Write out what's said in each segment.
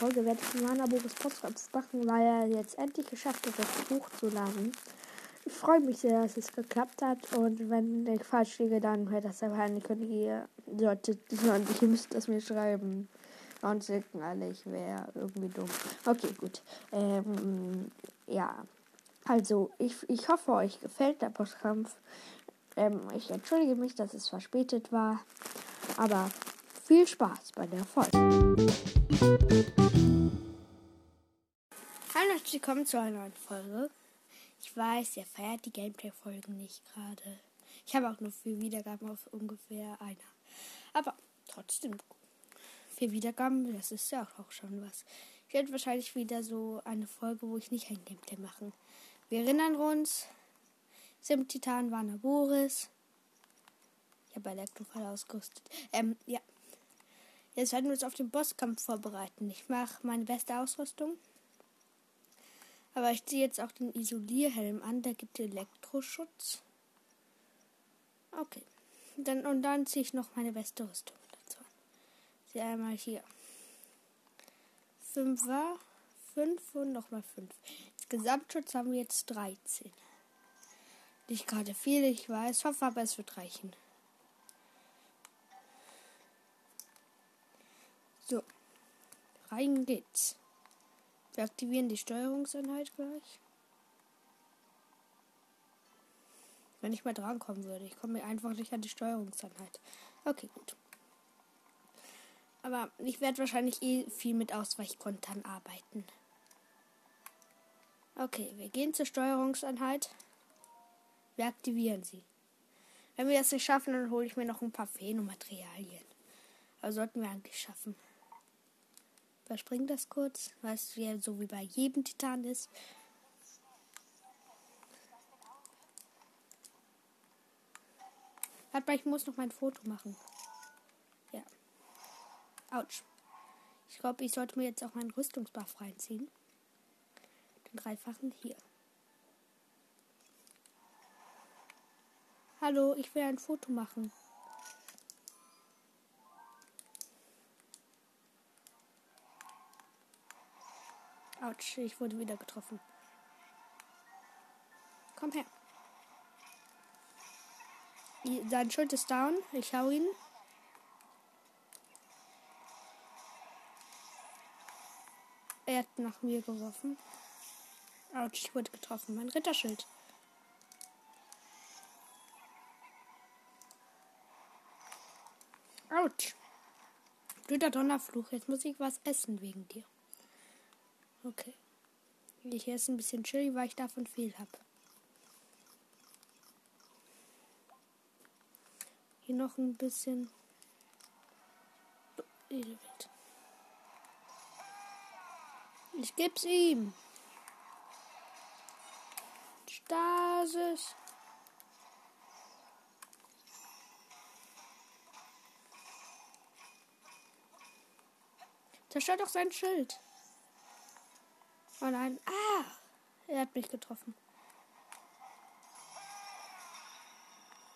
Folge werde ich Mana Boris Podcast machen, weil er jetzt endlich geschafft hat, das hochzuladen. Ich freue mich sehr, dass es geklappt hat und wenn ich falsch liege, dann hört das einfach an. Könnt ihr solltet und ihr müsst das mir schreiben. Und denken alle, ich wäre irgendwie dumm. Okay, gut. Ähm, ja. Also, ich, ich hoffe, euch gefällt der Postkampf. Ähm, ich entschuldige mich, dass es verspätet war. Aber viel Spaß bei der Folge. Hallo und willkommen zu einer neuen Folge. Ich weiß, ihr feiert die Gameplay-Folgen nicht gerade. Ich habe auch nur vier Wiedergaben auf ungefähr einer. Aber trotzdem, vier Wiedergaben, das ist ja auch schon was. Ich werde wahrscheinlich wieder so eine Folge, wo ich nicht ein Gameplay mache. Wir erinnern uns, Sim Titan war Boris. Ich habe Elektrofall ausgerüstet. Ähm, ja. Jetzt werden wir uns auf den Bosskampf vorbereiten. Ich mache meine beste Ausrüstung. Aber ich ziehe jetzt auch den Isolierhelm an. Der gibt Elektroschutz. Okay. Dann, und dann ziehe ich noch meine beste Rüstung dazu an. Sie einmal hier. Fünfer, fünf und nochmal fünf. Gesamtschutz haben wir jetzt 13. Nicht gerade viel, ich weiß. Hoffe aber, es wird reichen. So, rein geht's. Wir aktivieren die Steuerungseinheit gleich. Wenn ich mal drankommen würde. Ich komme mir einfach nicht an die Steuerungseinheit. Okay, gut. Aber ich werde wahrscheinlich eh viel mit Ausweichkontern arbeiten. Okay, wir gehen zur Steuerungseinheit. Wir aktivieren sie. Wenn wir das nicht schaffen, dann hole ich mir noch ein paar Phänomaterialien. Aber sollten wir eigentlich schaffen überspringe das kurz, weil es ja so wie bei jedem Titan ist. Warte mal, ich muss noch mein Foto machen. Ja. Autsch. Ich glaube, ich sollte mir jetzt auch meinen Rüstungsbuff reinziehen. Den dreifachen hier. Hallo, ich will ein Foto machen. Autsch, ich wurde wieder getroffen. Komm her. Sein Schild ist down. Ich hau ihn. Er hat nach mir geworfen. Autsch, ich wurde getroffen. Mein Ritterschild. Autsch. Blöder Donnerfluch. Jetzt muss ich was essen wegen dir. Okay. Ich esse ein bisschen Chili, weil ich davon viel habe. Hier noch ein bisschen Edelwild. Ich geb's ihm. Stasis. Zerstört doch sein Schild. Oh nein. Ah! Er hat mich getroffen.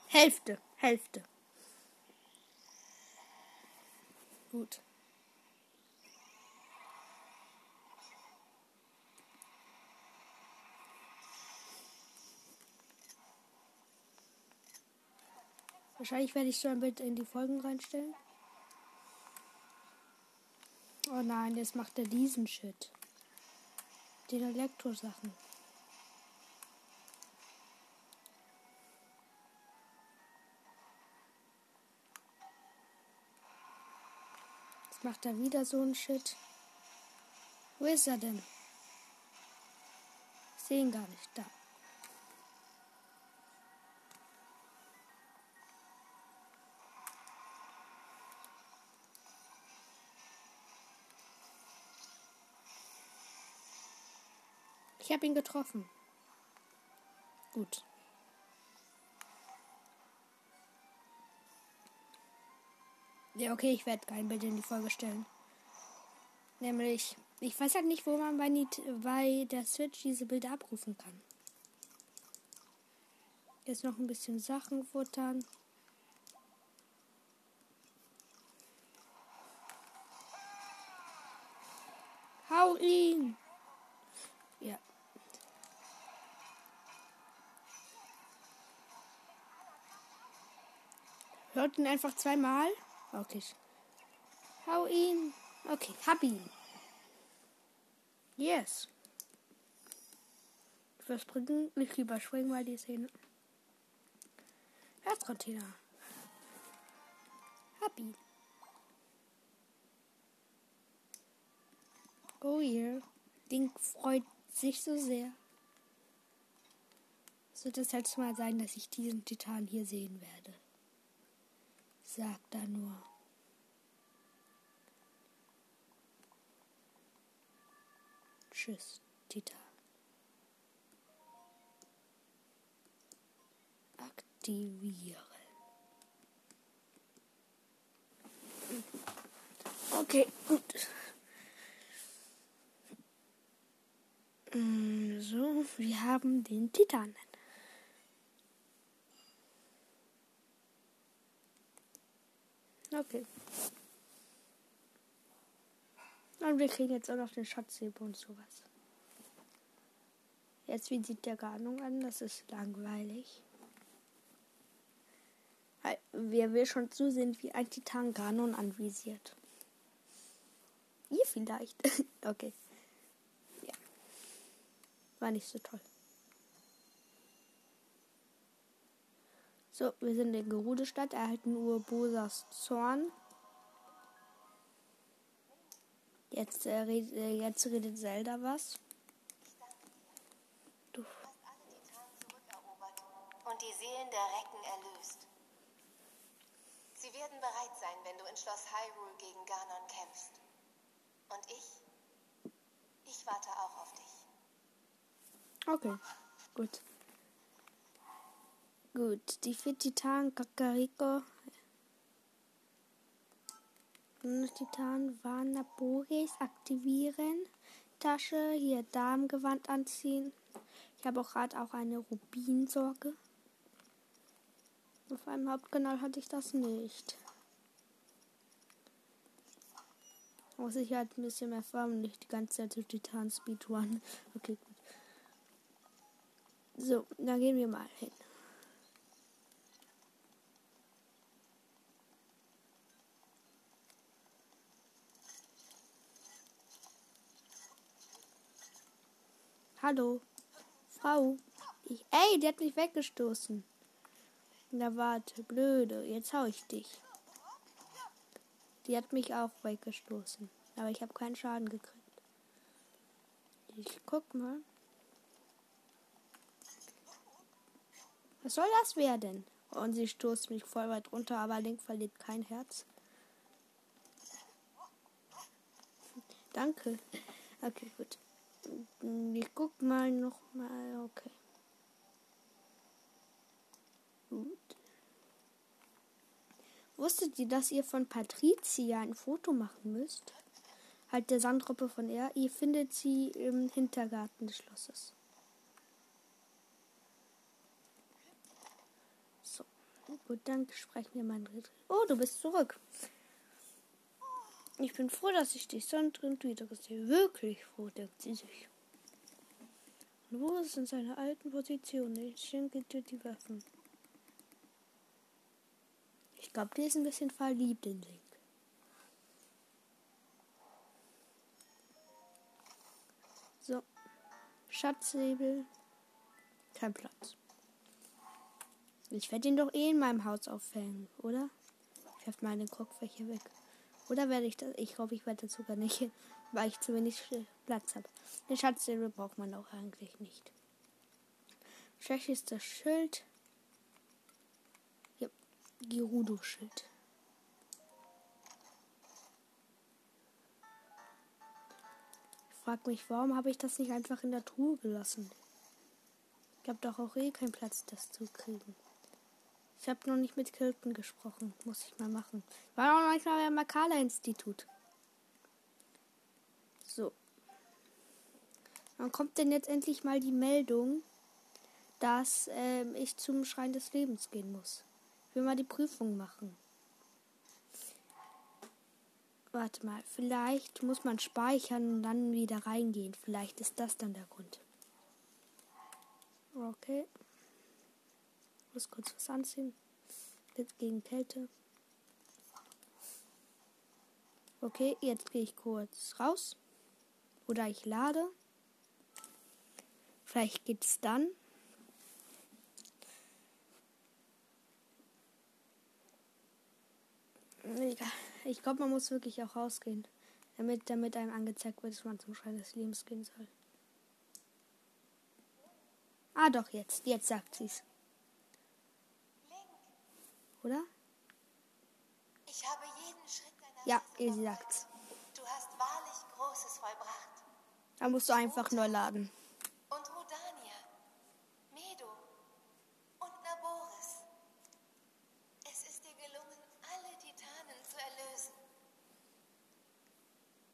Hälfte. Hälfte. Gut. Wahrscheinlich werde ich so ein Bild in die Folgen reinstellen. Oh nein, jetzt macht er diesen Shit den Elektrosachen. Jetzt macht er wieder so ein Shit. Wo ist er denn? Ich sehe ihn gar nicht. Da. Ich habe ihn getroffen. Gut. Ja, okay, ich werde kein Bild in die Folge stellen. Nämlich, ich weiß halt nicht, wo man bei, bei der Switch diese Bilder abrufen kann. Jetzt noch ein bisschen Sachen futtern. Hau ihn! Hört ihn einfach zweimal? Okay. Hau ihn. Okay, hab ihn. Yes. Ich überspringen, nicht überspringen mal die Szene. Herzcontainer. Hab ihn. Oh yeah. Ding freut sich so sehr. Es wird das letzte Mal sein, dass ich diesen Titan hier sehen werde. Sagt er nur. Tschüss, Titan. Aktivieren. Okay, gut. Mm, so, wir haben den Titanen. Okay. Und wir kriegen jetzt auch noch den Schatzheber und sowas. Jetzt, wie sieht der Garnung an? Das ist langweilig. Wer will schon zusehen, wie ein Titan Ganon anvisiert? Ihr vielleicht. okay. Ja. War nicht so toll. So, wir sind in Gerude-Stadt, erhalten Urbosas Zorn. Jetzt, äh, red, äh, jetzt redet Zelda was. Du. Und die Seelen der Recken erlöst. Sie werden bereit sein, wenn du in Schloss Hyrule gegen Ganon kämpfst. Und ich? Ich warte auch auf dich. Okay, gut. Gut, die vier Titanen, Kakariko, Titan, Vanaboris aktivieren. Tasche, hier Darmgewand anziehen. Ich habe auch gerade auch eine Rubinsorge. Auf einem Hauptkanal hatte ich das nicht. Muss ich halt ein bisschen mehr Farben, nicht die ganze Zeit zu Titan Speed One. Okay, gut. So, dann gehen wir mal hin. Hallo. Frau. Ich, ey, die hat mich weggestoßen. Na warte, blöde. Jetzt hau ich dich. Die hat mich auch weggestoßen. Aber ich habe keinen Schaden gekriegt. Ich guck mal. Was soll das werden? Und sie stoßt mich voll weit runter, aber Link verliert kein Herz. Danke. Okay, gut. Ich guck mal noch mal. Okay. Gut. Wusstet ihr, dass ihr von Patricia ein Foto machen müsst? Halt der Sandruppe von ihr. Ihr findet sie im Hintergarten des Schlosses. So. Gut, dann sprechen wir mal. Oh, du bist zurück. Ich bin froh, dass ich dich sonst wieder sehe. Wirklich froh, denkt sie sich. Und wo ist in seiner alten Position? Ich schenke dir die Waffen. Ich glaube, die ist ein bisschen verliebt in Link. So. Schatzsäbel. Kein Platz. Ich werde ihn doch eh in meinem Haus aufhängen, oder? Ich werfe meine Kopffächer weg. Oder werde ich das? Ich hoffe, ich werde das sogar nicht, weil ich zu wenig Platz habe. Den Schatzsäbel braucht man auch eigentlich nicht. Schwächstes Schild. Ja, Gerudo-Schild. Ich frage mich, warum habe ich das nicht einfach in der Truhe gelassen? Ich habe doch auch eh keinen Platz, das zu kriegen. Ich habe noch nicht mit Kilton gesprochen. Muss ich mal machen. War auch manchmal beim Makala-Institut. So. Wann kommt denn jetzt endlich mal die Meldung, dass ähm, ich zum Schrein des Lebens gehen muss? Ich will mal die Prüfung machen. Warte mal, vielleicht muss man speichern und dann wieder reingehen. Vielleicht ist das dann der Grund. Okay. Muss kurz was anziehen. Jetzt gegen Kälte. Okay, jetzt gehe ich kurz raus. Oder ich lade. Vielleicht geht's dann. Egal. Ich glaube, man muss wirklich auch rausgehen, damit, damit einem angezeigt wird, dass man zum Schein des Lebens gehen soll. Ah, doch, jetzt. Jetzt sagt sie's. Oder? Ich habe jeden Schritt deiner Ja, ihr sagt's. Du hast wahrlich Großes vollbracht. Da musst du einfach nur laden. Und Rodania, Medo und Naboris. Es ist dir gelungen, alle Titanen zu erlösen.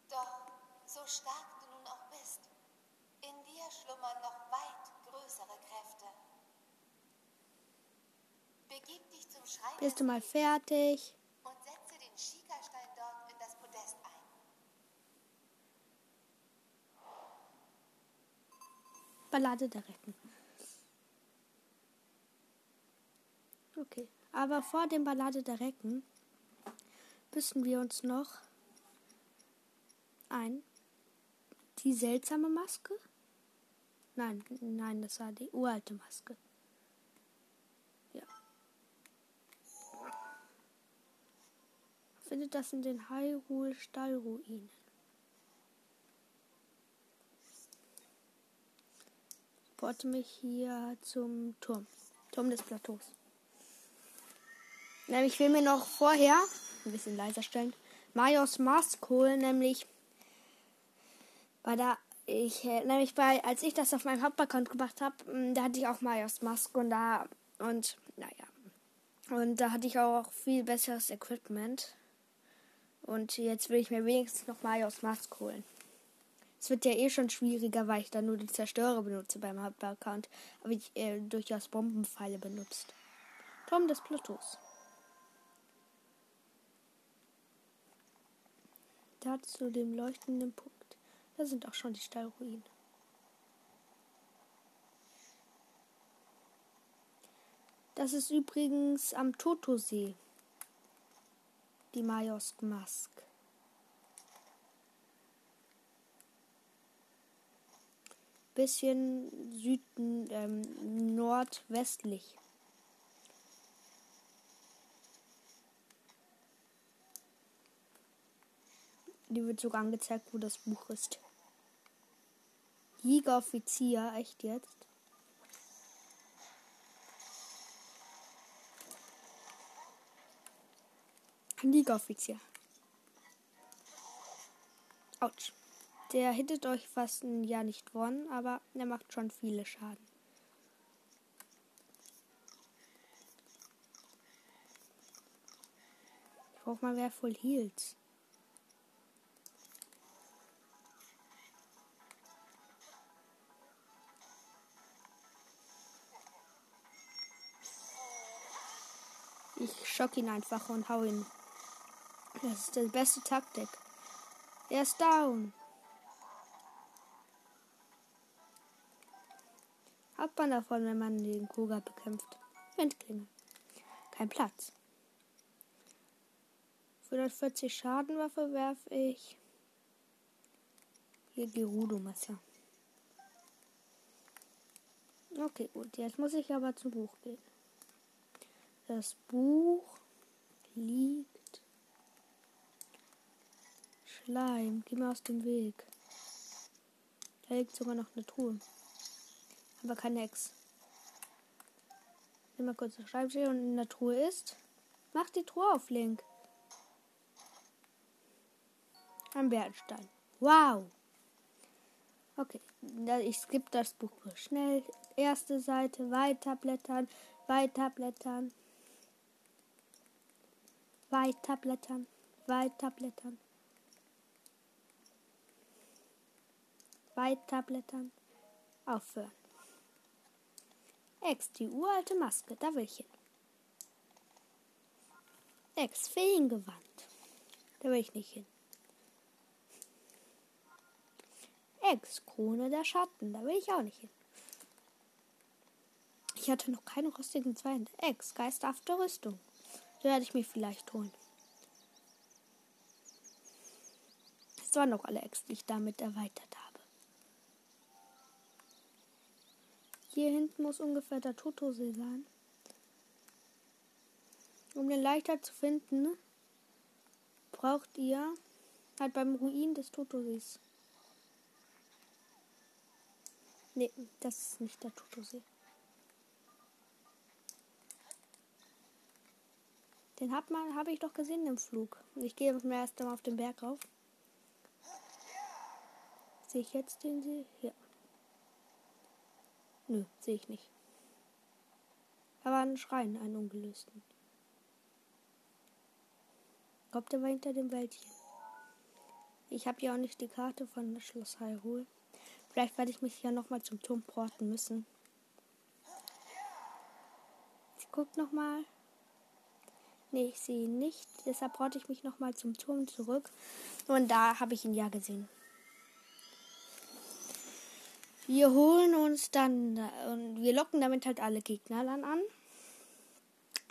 Doch, so stark du nun auch bist, in dir schlummern noch weit größere Kräfte. Begib dich zum Schrein Bist du mal fertig? und setze den Schikastein dort in das Podest ein. Ballade der Recken. Okay, aber vor dem Ballade der Recken müssen wir uns noch ein die seltsame Maske. Nein, nein, das war die uralte Maske. Findet das in den Hyrule Stallruinen. Porte mich hier zum Turm. Turm des Plateaus. Nämlich will mir noch vorher, ein bisschen leiser stellen, Marios Mask holen, nämlich bei der ich, äh, nämlich bei, als ich das auf meinem Hauptaccount gemacht habe, da hatte ich auch Marios Mask und da, und, naja. Und da hatte ich auch viel besseres Equipment. Und jetzt will ich mir wenigstens noch Marios Mask holen. Es wird ja eh schon schwieriger, weil ich dann nur die Zerstörer benutze beim Hauptaccount. Aber ich äh, durchaus Bombenpfeile benutzt. Turm des Plateaus. Da zu dem leuchtenden Punkt. Da sind auch schon die Stallruinen. Das ist übrigens am Totosee. Die Majosk Mask. Bisschen Süden, ähm, nordwestlich. Die wird sogar angezeigt, wo das Buch ist. Jägeroffizier, echt jetzt? Liga-Offizier. Autsch. Der hittet euch fast ein Jahr nicht worden, aber er macht schon viele Schaden. Ich brauch mal wer voll Heals. Ich schock ihn einfach und hau ihn. Das ist die beste Taktik. Er ist down. Hat man davon, wenn man den Koga bekämpft. Windklinge. Kein Platz. 140 Schadenwaffe werfe ich. Hier Gerudo-Messer. Okay, gut. Jetzt muss ich aber zum Buch gehen. Das Buch liegt. Schleim, geh mir aus dem Weg. Da liegt sogar noch eine Truhe. Aber kein Ex. Nimm mal kurz das Schreibtisch und in der Truhe ist. Mach die Truhe auf, Link. Ein Bernstein. Wow. Okay, ich skippe das Buch schnell. Erste Seite, weiterblättern, weiterblättern. Weiterblättern, weiterblättern. Weiterblättern. Aufhören. Ex, die uralte Maske, da will ich hin. Ex, Feengewand, da will ich nicht hin. Ex, Krone der Schatten, da will ich auch nicht hin. Ich hatte noch keine rostigen Zweihände. Ex, geisterhafte Rüstung, da werde ich mir vielleicht holen. Das waren noch alle Ex, die ich damit erweitert habe. Hier hinten muss ungefähr der Totosee sein. Um den leichter zu finden, braucht ihr halt beim Ruin des Totosees. Ne, das ist nicht der Totosee. Den hat man, habe ich doch gesehen im Flug. Ich gehe ersten Mal auf den Berg rauf. Sehe ich jetzt den See? Ja. Nö, sehe ich nicht. Da war ein Schrein, einen ungelösten. Der war hinter dem Wäldchen. Ich habe ja auch nicht die Karte von Schloss Hyrule. Vielleicht werde ich mich ja nochmal zum Turm porten müssen. Ich guck nochmal. Nee, ich sehe ihn nicht. Deshalb porte ich mich nochmal zum Turm zurück. Und da habe ich ihn ja gesehen. Wir holen uns dann und wir locken damit halt alle Gegner dann an.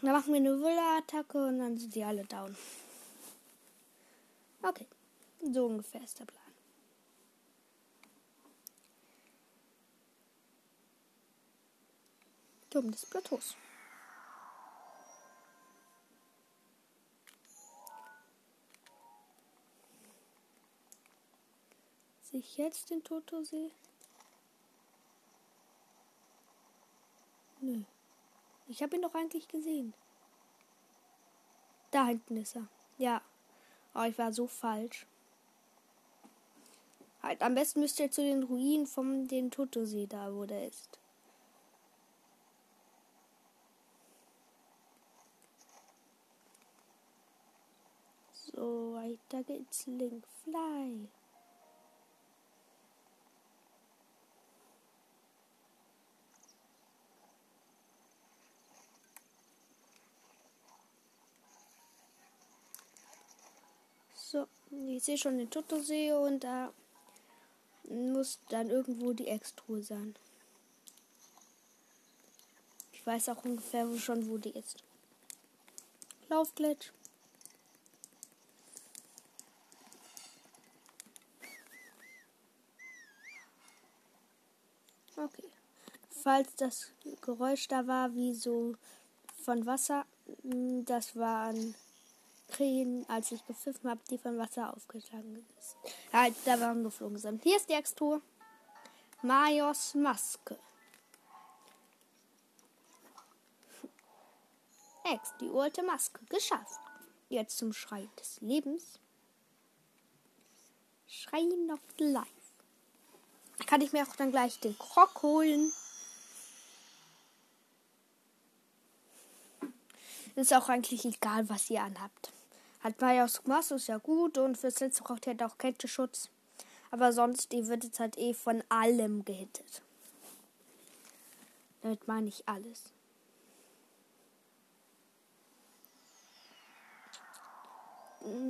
Dann machen wir eine Wille-Attacke und dann sind die alle down. Okay, so ungefähr ist der Plan. Turm des Plateaus. Sehe ich jetzt den Totosee? Nö. Ich habe ihn doch eigentlich gesehen. Da hinten ist er. Ja. Oh, ich war so falsch. Halt, am besten müsst ihr zu den Ruinen vom den Totosee da, wo der ist. So, weiter geht's. Link Fly. So, ich sehe schon den Totosee und da muss dann irgendwo die Extruhe sein. Ich weiß auch ungefähr schon, wo die ist. Laufglitch. Okay. Falls das Geräusch da war, wie so von Wasser, das waren Krähen, als ich gepfiffen habe, die vom Wasser aufgeschlagen sind. Ja, da waren geflogen sind. Hier ist die Extur. Majos Maske. Ex, die uralte Maske. Geschafft. Jetzt zum Schrei des Lebens. Schrei noch live. Kann ich mir auch dann gleich den Krog holen. Ist auch eigentlich egal, was ihr anhabt. Hat Majos Maske ist ja gut und fürs letzte braucht ihr halt auch Kälteschutz. Aber sonst, die wird jetzt halt eh von allem gehittet. Damit meine ich alles.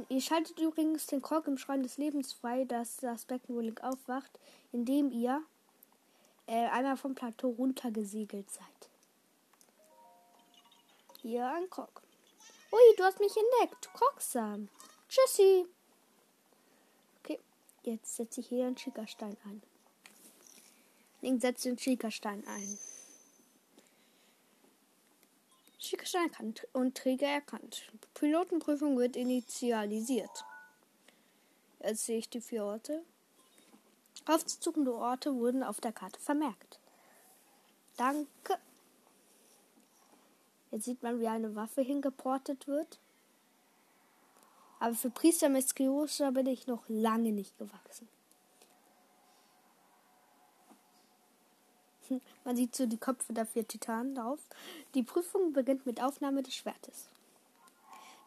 Ihr schaltet übrigens den Krog im Schrein des Lebens frei, dass das Becken wohl aufwacht, indem ihr äh, einmal vom Plateau runtergesegelt seid. Hier ein Krog. Ui, du hast mich entdeckt. Krogsam. Tschüssi. Okay, jetzt setze ich hier einen Schickerstein ein. Link setzt den Schickerstein ein. Schickerstein erkannt und Träger erkannt. Pilotenprüfung wird initialisiert. Jetzt sehe ich die vier Orte. Aufzusuchende Orte wurden auf der Karte vermerkt. Danke. Jetzt sieht man, wie eine Waffe hingeportet wird. Aber für Priester Mysteriosa bin ich noch lange nicht gewachsen. Man sieht so die Köpfe der vier Titanen drauf. Die Prüfung beginnt mit Aufnahme des Schwertes.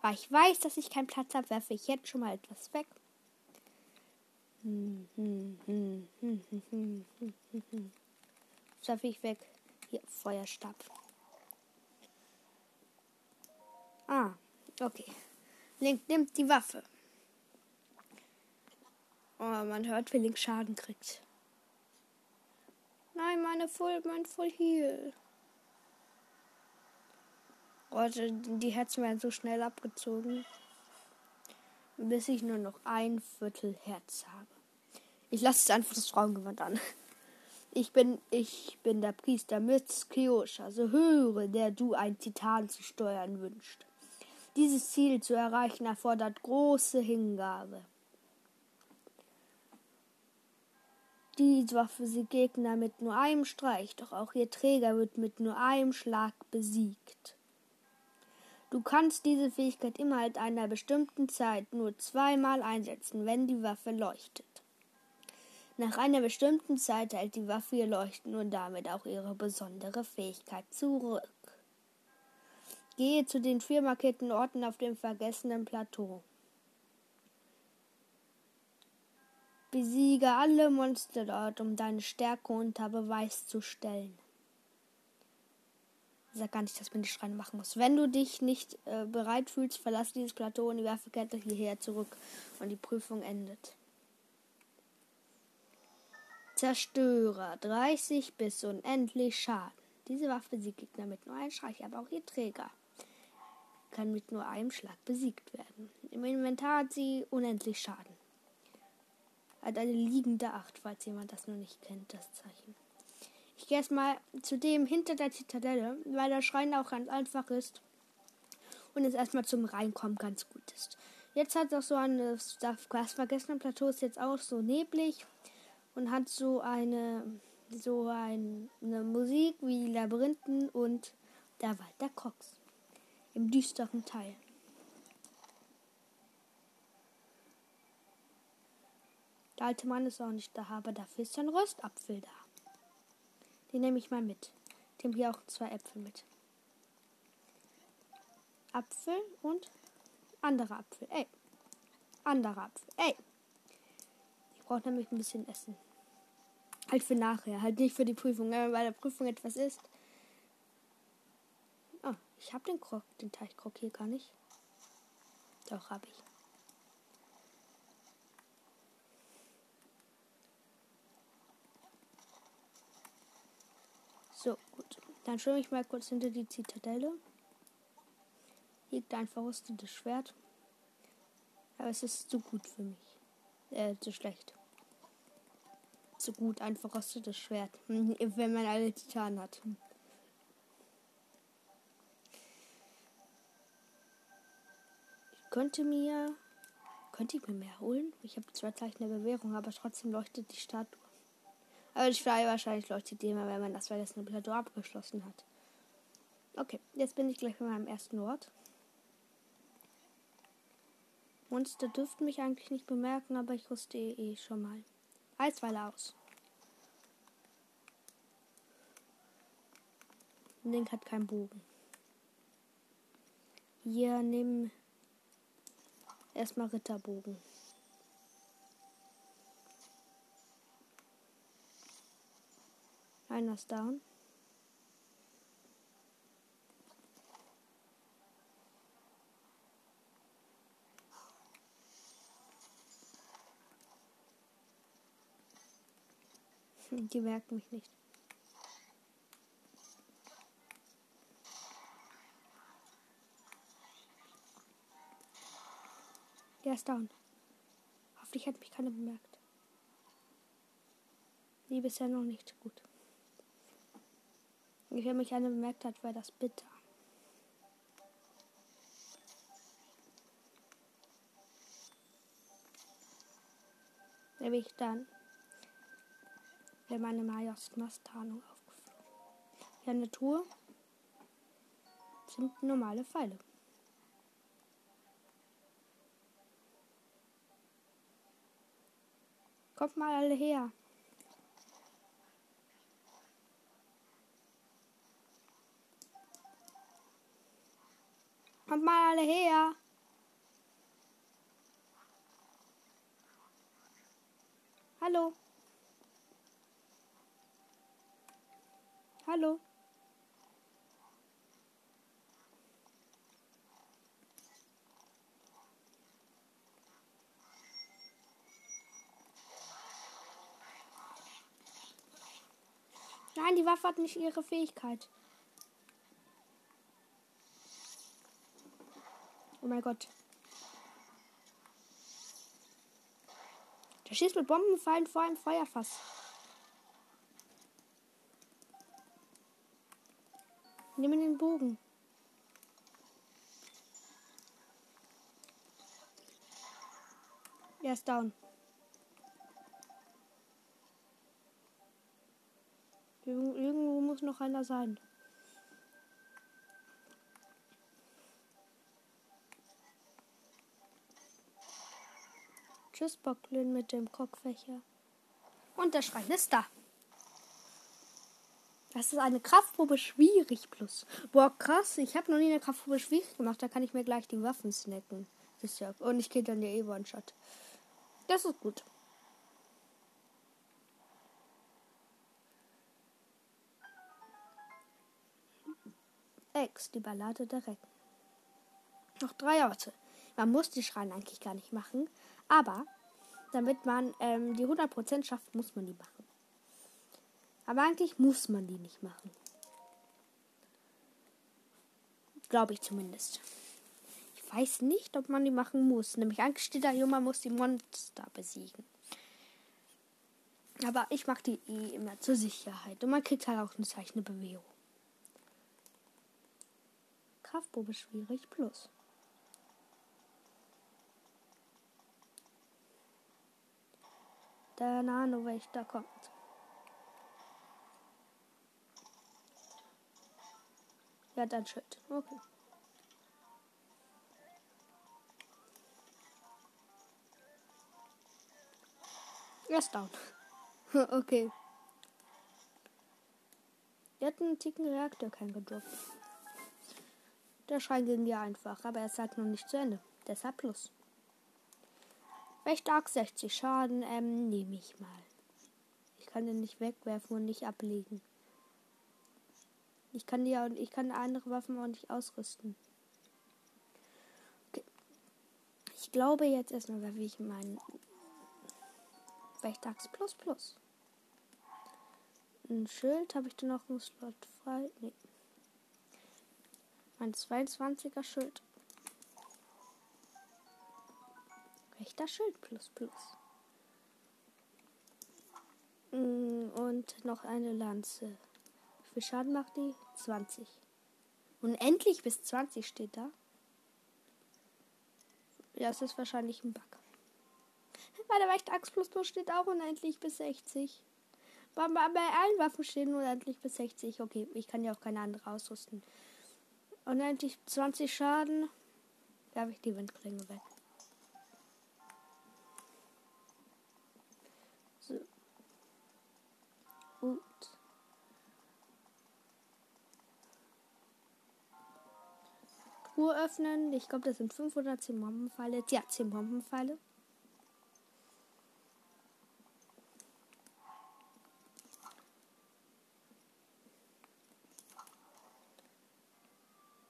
Weil ich weiß, dass ich keinen Platz habe, werfe ich jetzt schon mal etwas weg. Was werfe ich weg? Hier, Feuerstab. Ah, okay. Link nimmt die Waffe. Oh, man hört, wie Link Schaden kriegt. Nein, meine Full, mein Full Heal. Leute, die Herzen werden so schnell abgezogen, bis ich nur noch ein Viertel Herz habe. Ich lasse jetzt einfach das Frauengewand an. Ich bin, ich bin der Priester Mitz Kiosha, so höre, der du ein Titan zu steuern wünscht. Dieses Ziel zu erreichen erfordert große Hingabe. Die Waffe sie Gegner mit nur einem Streich, doch auch ihr Träger wird mit nur einem Schlag besiegt. Du kannst diese Fähigkeit innerhalb einer bestimmten Zeit nur zweimal einsetzen, wenn die Waffe leuchtet. Nach einer bestimmten Zeit hält die Waffe ihr Leuchten und damit auch ihre besondere Fähigkeit zurück. Gehe zu den vier markierten Orten auf dem vergessenen Plateau. Besiege alle Monster dort, um deine Stärke unter Beweis zu stellen. Ich sag gar nicht, dass man die Schreine machen muss. Wenn du dich nicht äh, bereit fühlst, verlass dieses Plateau und die Waffekette hierher zurück und die Prüfung endet. Zerstörer 30 bis unendlich Schaden. Diese Waffe besiegt Gegner mit nur einem Streich, aber auch ihr Träger kann mit nur einem Schlag besiegt werden. Im Inventar hat sie unendlich Schaden. Hat eine liegende Acht, falls jemand das noch nicht kennt, das Zeichen. Ich gehe erstmal zu dem hinter der Zitadelle, weil der Schrein auch ganz einfach ist und es erstmal zum Reinkommen ganz gut ist. Jetzt hat auch so ein das vergessene Plateau ist jetzt auch so neblig und hat so eine so ein, eine Musik wie Labyrinthen und der Wald der Cox im düsteren Teil. Der alte Mann ist auch nicht da, aber dafür ist ein Röstapfel da. Den nehme ich mal mit. Dem hier auch zwei Äpfel mit. Apfel und anderer Apfel. Ey. Anderer Apfel. Ey. Ich brauche nämlich ein bisschen Essen. Halt für nachher. Halt nicht für die Prüfung. Wenn bei der Prüfung etwas ist. Ich habe den Krok, den Teichkrok hier gar nicht. Doch, habe ich. So, gut. Dann schwimme ich mal kurz hinter die Zitadelle. Hier liegt ein verrostetes Schwert. Aber es ist zu gut für mich. Äh, zu schlecht. Zu gut, ein verrostetes Schwert. Wenn man alle Titanen hat. Ich könnte mir. Könnte ich mir mehr holen? Ich habe zwei Zeichen der Bewährung, aber trotzdem leuchtet die Statue. Aber ich frage wahrscheinlich leuchtet die immer, wenn man das vergessene Plateau abgeschlossen hat. Okay, jetzt bin ich gleich bei meinem ersten Ort. Monster dürften mich eigentlich nicht bemerken, aber ich rüste eh schon mal. Eisweile aus. Link hat keinen Bogen. Hier nehmen erstmal Ritterbogen. Einer ist down. Die merken mich nicht. Der ist down. Hoffentlich hat mich keiner bemerkt. Nee, bisher noch nicht gut. Wenn mich einer bemerkt hat, wäre das bitter. Nämlich dann wäre meine Majos-Tarnung aufgeflogen. Hier eine Truhe sind normale Pfeile. Kommt mal alle her. Kommt mal alle her. Hallo. Hallo. Nein, die Waffe hat nicht ihre Fähigkeit. Oh mein Gott. Der schießt mit Bombenfallen vor einem Feuerfass. Nimm den Bogen. Er ist down. Irgendwo muss noch einer sein. Tschüss, Bocklin mit dem Kockfächer. Und der Schrein ist da. Das ist eine Kraftprobe schwierig plus. Boah, krass. Ich habe noch nie eine Kraftprobe schwierig gemacht. Da kann ich mir gleich die Waffen snacken. Und ich gehe dann der e shot Das ist gut. Ex, die Ballade der Recken. Noch drei Orte. Man muss die Schreine eigentlich gar nicht machen, aber damit man ähm, die 100% schafft, muss man die machen. Aber eigentlich muss man die nicht machen. Glaube ich zumindest. Ich weiß nicht, ob man die machen muss. Nämlich eigentlich steht da, man muss die Monster besiegen. Aber ich mache die eh immer zur Sicherheit. Und man kriegt halt auch eine Zeichen Bewährung. Kraftprobe schwierig plus. Der Nano-Wächter kommt. Ja, dann Schild. Okay. Er ist down. okay. Er hat einen Ticken Reaktor kein gedroppt. Der Schrein ging ja einfach, aber er sagt noch nicht zu Ende. Deshalb plus. Recht arg 60 Schaden, ähm, nehme ich mal. Ich kann den nicht wegwerfen und nicht ablegen. Ich kann die und ich kann andere Waffen auch nicht ausrüsten. Okay. Ich glaube jetzt erstmal, wie ich meinen Wächtax plus plus. Ein Schild habe ich dann noch einen Slot frei. Nee. Mein 22er Schild. Rechter Schild plus plus. Mm, und noch eine Lanze. Wie viel Schaden macht die? 20. Und endlich bis 20 steht da. Ja, es ist wahrscheinlich ein Bug. Bei der Wächter plus plus steht auch unendlich bis 60. Bei, bei allen Waffen stehen unendlich bis 60. Okay, ich kann ja auch keine andere ausrüsten. Unendlich 20 Schaden. Da habe ich die Windklinge weg. So. Gut. Truhe öffnen. Ich glaube, das sind 5 oder 10 Bombenpfeile. Ja, 10 Bombenpfeile.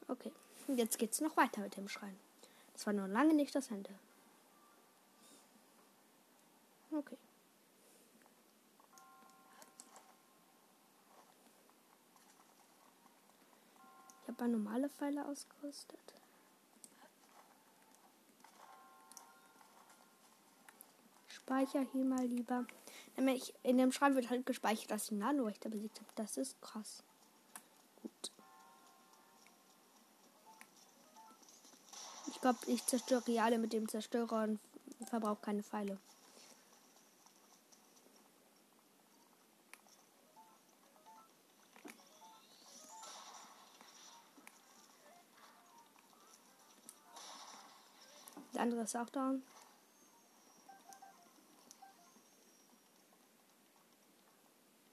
Okay, und jetzt geht's noch weiter mit dem Schrein. Das war noch lange nicht das Ende. Okay. Ich habe normale Pfeile ausgerüstet. Speicher hier mal lieber. Nämlich in dem Schrein wird halt gespeichert, dass ich Nano-Wächter besiegt habe. Das ist krass. Glaube, ich zerstöre alle mit dem Zerstörer und verbrauche keine Pfeile. Der andere ist auch down.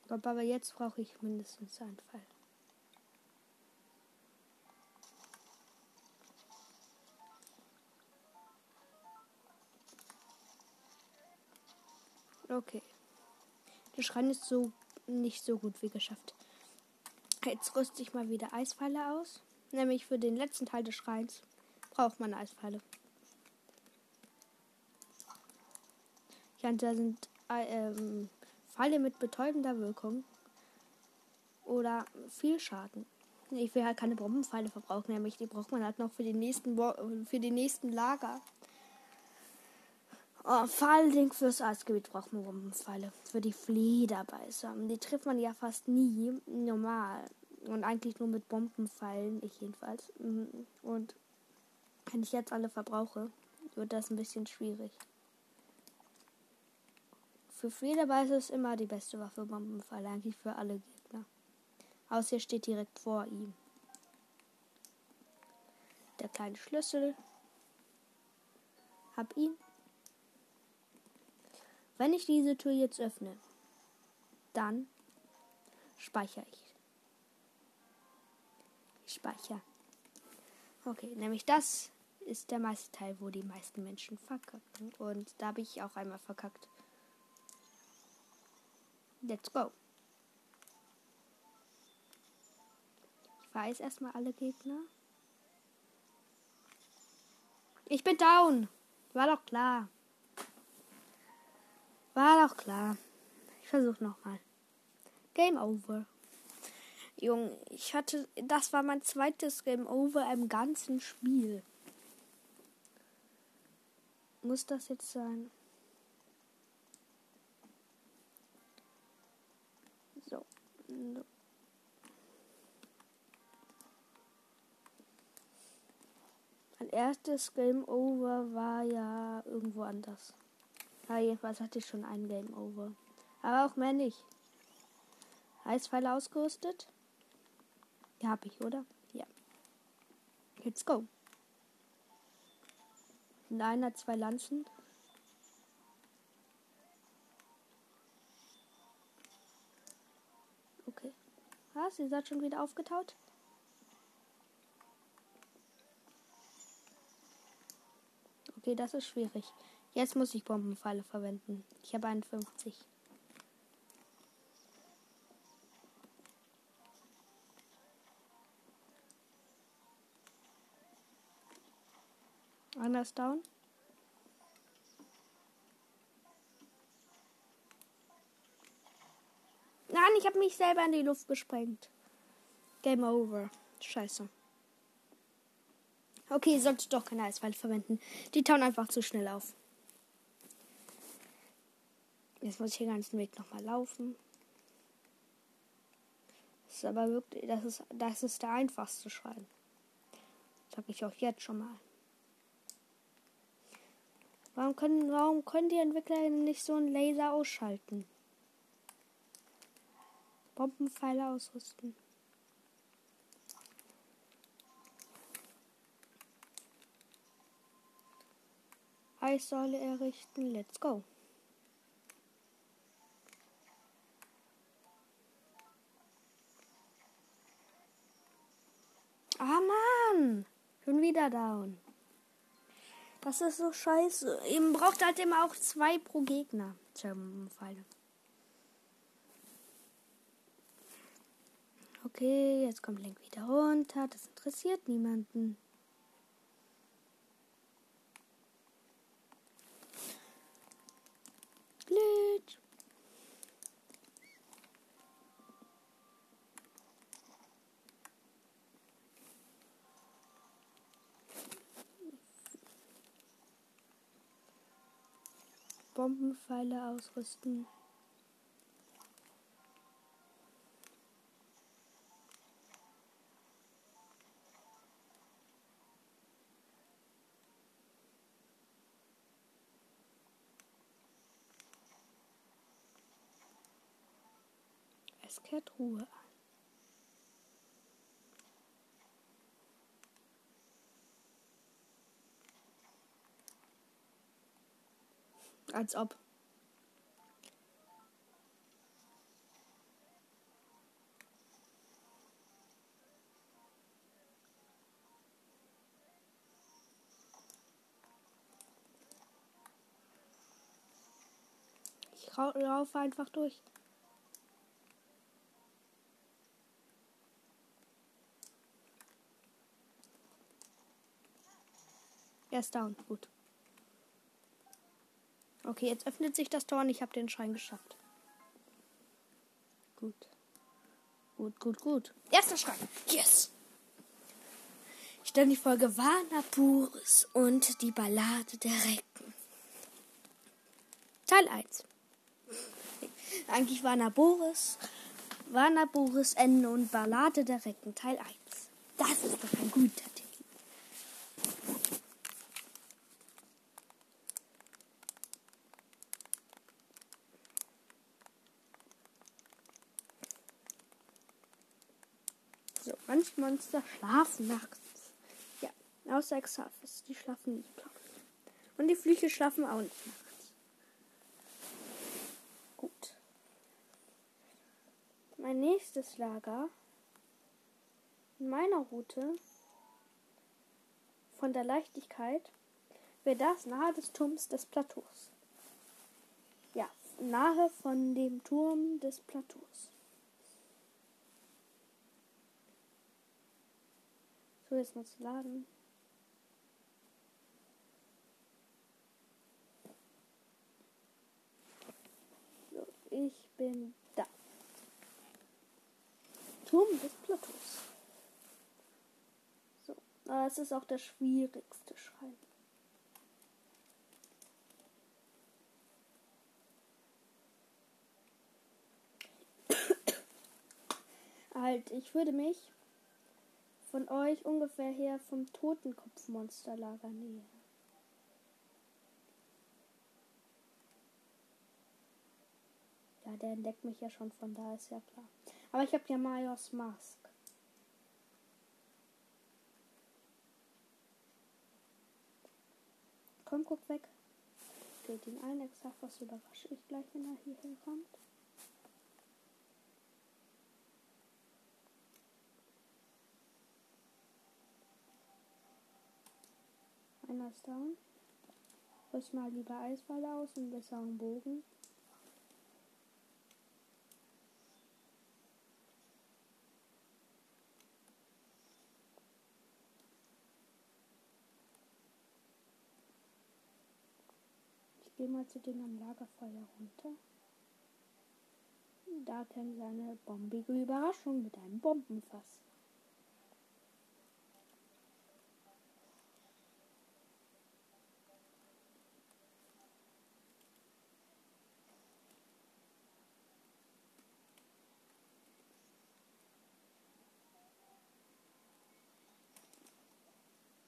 Aber jetzt brauche ich mindestens einen Fall. Okay. Der Schrein ist so nicht so gut wie geschafft. Jetzt rüste ich mal wieder Eispfeile aus. Nämlich für den letzten Teil des Schreins braucht man Eispfeile. Ja, da sind äh, ähm, Pfeile mit betäubender Wirkung. oder viel Schaden. Ich will halt keine Bombenpfeile verbrauchen, nämlich die braucht man halt noch für die nächsten, Bo für die nächsten Lager. Oh, vor allen fürs Eisgebiet braucht man Bombenpfeile. Für die Flederbeißer. Die trifft man ja fast nie normal. Und eigentlich nur mit Bombenpfeilen, ich jedenfalls. Und wenn ich jetzt alle verbrauche, wird das ein bisschen schwierig. Für Flederbeißer ist immer die beste Waffe Bombenpfeile, eigentlich für alle Gegner. Außer er steht direkt vor ihm. Der kleine Schlüssel. Hab ihn. Wenn ich diese Tür jetzt öffne, dann speichere ich. Ich speichere. Okay, nämlich das ist der meiste Teil, wo die meisten Menschen verkacken. Und da habe ich auch einmal verkackt. Let's go. Ich weiß erstmal alle Gegner. Ich bin down. War doch klar. War doch klar. Ich versuche nochmal. Game over. Junge, ich hatte. Das war mein zweites Game over im ganzen Spiel. Muss das jetzt sein? So. Mein erstes Game Over war ja irgendwo anders. Ja, jedenfalls hatte ich schon ein Game Over. Aber auch mehr nicht. Eispfeile ausgerüstet? Ja, hab ich, oder? Ja. Let's go. Und einer, zwei Lanzen. Okay. Was? Ihr seid schon wieder aufgetaut? Okay, das ist schwierig. Jetzt muss ich Bombenpfeile verwenden. Ich habe 51. Einer ist down. Nein, ich habe mich selber in die Luft gesprengt. Game over. Scheiße. Okay, sollte doch keine Eiswald verwenden. Die tauen einfach zu schnell auf. Jetzt muss ich den ganzen Weg nochmal laufen. Das ist aber wirklich, das ist, das ist der einfachste Schrein. Sag ich auch jetzt schon mal. Warum können, warum können die Entwickler nicht so einen Laser ausschalten? Bombenpfeile ausrüsten. Eissäule errichten. Let's go. Ah Mann! Schon wieder down. Das ist so scheiße. Ihr braucht halt immer auch zwei pro Gegner. Pfeile. Okay, jetzt kommt Link wieder runter. Das interessiert niemanden. Glitch. Bombenpfeile ausrüsten. Es kehrt Ruhe ein. Als ob. Ich laufe einfach durch. Er ist down. Gut. Okay, jetzt öffnet sich das Tor und ich habe den Schein geschafft. Gut. Gut, gut, gut. Erster Schrank. Yes! Ich dann die Folge Vanapuris und die Ballade der Recken. Teil 1. Eigentlich Vanaboris, Vanaboris Ende und Ballade der Recken. Teil 1. Das ist doch ein guter Titel. So, manche Monster schlafen nachts. Ja, außer Exafis, die schlafen nie nachts. Und die Flüche schlafen auch nicht nachts. Gut. Mein nächstes Lager in meiner Route von der Leichtigkeit wäre das nahe des Turms des Plateaus. Ja, nahe von dem Turm des Plateaus. So, jetzt mal zu laden. So, ich bin da. Turm des Plateaus. So, aber es ist auch der schwierigste Schrein. halt, ich würde mich von euch ungefähr her vom Totenkopfmonsterlager näher. Ja, der entdeckt mich ja schon von da, ist ja klar. Aber ich habe ja Majos Mask. Komm, guck weg. Geht ihn ein, exakt was überrasche ich gleich, wenn er hier hinkommt. Einer ist. Rüst mal lieber Eisball aus und besseren Bogen. Ich gehe mal zu denen am Lagerfeuer runter. Da kennen sie eine bombige Überraschung mit einem Bombenfass.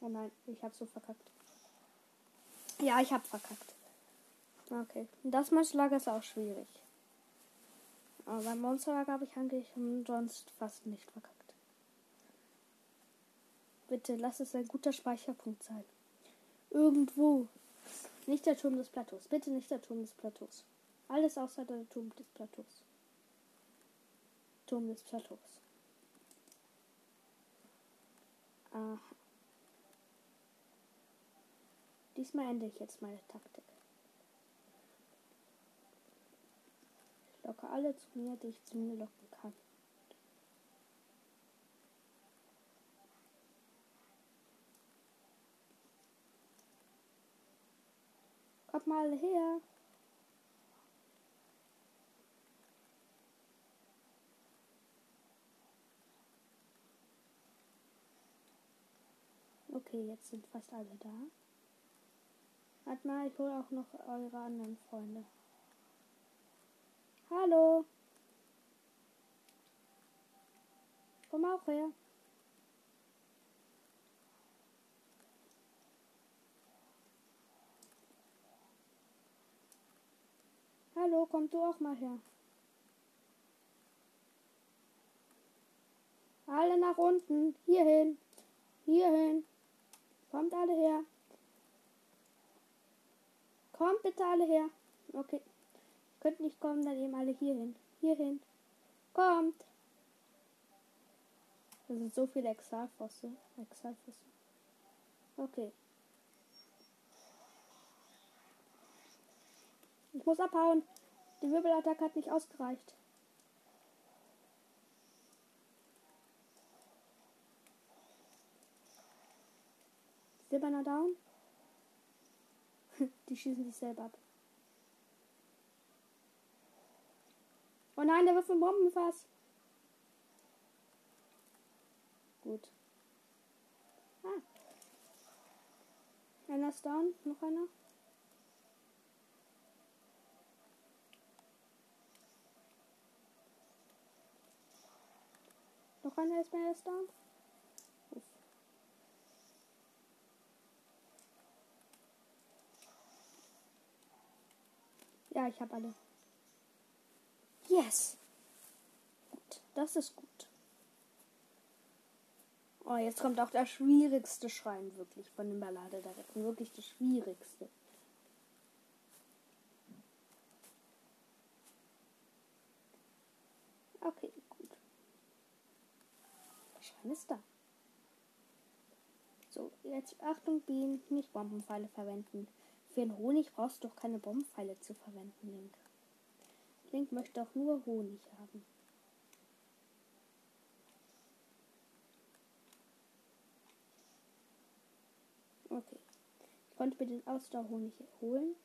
Oh nein, ich habe so verkackt. Ja, ich habe verkackt. Okay. Das Monsterlager ist auch schwierig. Aber beim Monsterlager habe ich eigentlich sonst fast nicht verkackt. Bitte lass es ein guter Speicherpunkt sein. Irgendwo. Nicht der Turm des Plateaus. Bitte nicht der Turm des Plateaus. Alles außer der Turm des Plateaus. Turm des Plateaus. Aha. Diesmal ändere ich jetzt meine Taktik. Ich locke alle zu mir, die ich zu mir locken kann. Kommt mal her. Okay, jetzt sind fast alle da. Warte mal, ich hole auch noch eure anderen Freunde. Hallo. Komm auch her. Hallo, komm du auch mal her. Alle nach unten. Hierhin. Hierhin. Kommt alle her. Kommt bitte alle her. Okay. Könnt nicht kommen, dann eben alle hierhin. Hierhin. Kommt. Das sind so viele Exalfosse. Exalfosse. Okay. Ich muss abhauen. Die Wirbelattacke hat nicht ausgereicht. Silberner down. Die schießen sich selber ab. Oh nein, der wirft ein Bombenfass. Gut. Ah. Einer ist down. Noch einer. Noch einer ist mehr down. Ja, ich habe alle. Yes. Gut, das ist gut. Oh, jetzt kommt auch der schwierigste Schrein wirklich von den Ballade Recken. Wirklich das schwierigste. Okay, gut. Der Schrein ist da. So, jetzt Achtung, Bienen, nicht Bombenpfeile verwenden. Für den Honig brauchst du doch keine Bombenpfeile zu verwenden, Link. Link möchte auch nur Honig haben. Okay. Ich konnte mir den Ausdauerhonig holen.